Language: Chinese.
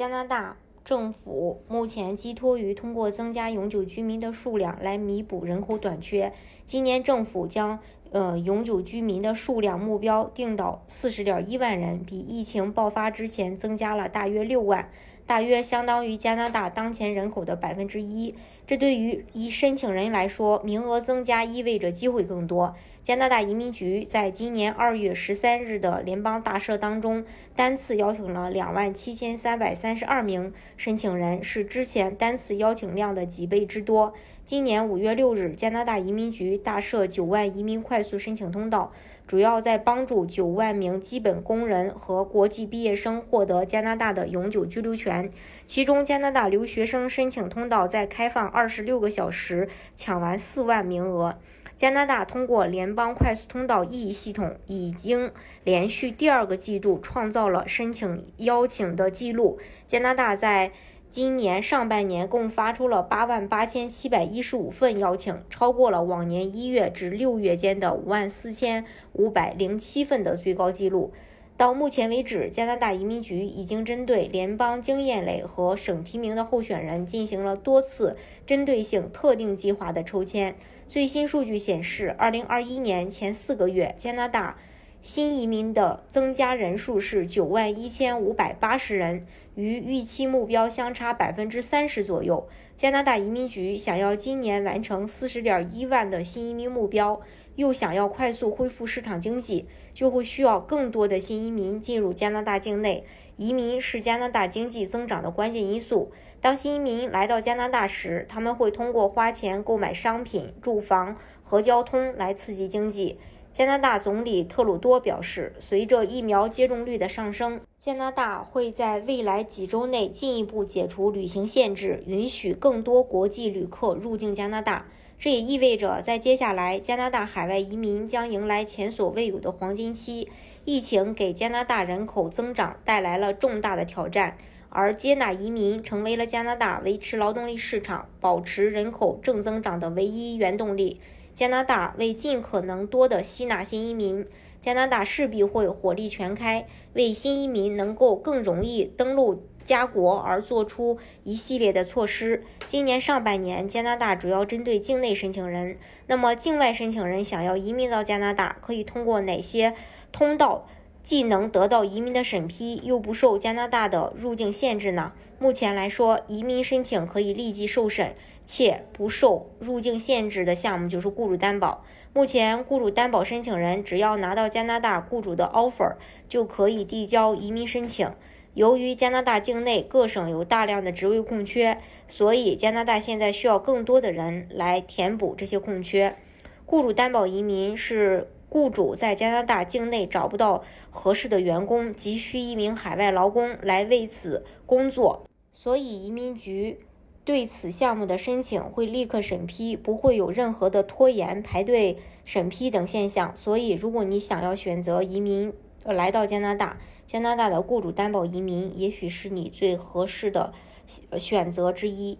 加拿大政府目前寄托于通过增加永久居民的数量来弥补人口短缺。今年政府将呃永久居民的数量目标定到四十点一万人，比疫情爆发之前增加了大约六万。大约相当于加拿大当前人口的百分之一。这对于一申请人来说，名额增加意味着机会更多。加拿大移民局在今年二月十三日的联邦大赦当中，单次邀请了两万七千三百三十二名申请人，是之前单次邀请量的几倍之多。今年五月六日，加拿大移民局大赦九万移民快速申请通道。主要在帮助九万名基本工人和国际毕业生获得加拿大的永久居留权。其中，加拿大留学生申请通道在开放二十六个小时抢完四万名额。加拿大通过联邦快速通道 E 系统，已经连续第二个季度创造了申请邀请的记录。加拿大在今年上半年共发出了八万八千七百一十五份邀请，超过了往年一月至六月间的五万四千五百零七份的最高纪录。到目前为止，加拿大移民局已经针对联邦经验类和省提名的候选人进行了多次针对性特定计划的抽签。最新数据显示，二零二一年前四个月，加拿大。新移民的增加人数是九万一千五百八十人，与预期目标相差百分之三十左右。加拿大移民局想要今年完成四十点一万的新移民目标，又想要快速恢复市场经济，就会需要更多的新移民进入加拿大境内。移民是加拿大经济增长的关键因素。当新移民来到加拿大时，他们会通过花钱购买商品、住房和交通来刺激经济。加拿大总理特鲁多表示，随着疫苗接种率的上升，加拿大会在未来几周内进一步解除旅行限制，允许更多国际旅客入境加拿大。这也意味着，在接下来，加拿大海外移民将迎来前所未有的黄金期。疫情给加拿大人口增长带来了重大的挑战，而接纳移民成为了加拿大维持劳动力市场、保持人口正增长的唯一原动力。加拿大为尽可能多的吸纳新移民，加拿大势必会火力全开，为新移民能够更容易登陆加国而做出一系列的措施。今年上半年，加拿大主要针对境内申请人。那么，境外申请人想要移民到加拿大，可以通过哪些通道？既能得到移民的审批，又不受加拿大的入境限制呢？目前来说，移民申请可以立即受审且不受入境限制的项目就是雇主担保。目前，雇主担保申请人只要拿到加拿大雇主的 offer，就可以递交移民申请。由于加拿大境内各省有大量的职位空缺，所以加拿大现在需要更多的人来填补这些空缺。雇主担保移民是。雇主在加拿大境内找不到合适的员工，急需一名海外劳工来为此工作，所以移民局对此项目的申请会立刻审批，不会有任何的拖延、排队审批等现象。所以，如果你想要选择移民来到加拿大，加拿大的雇主担保移民也许是你最合适的选择之一。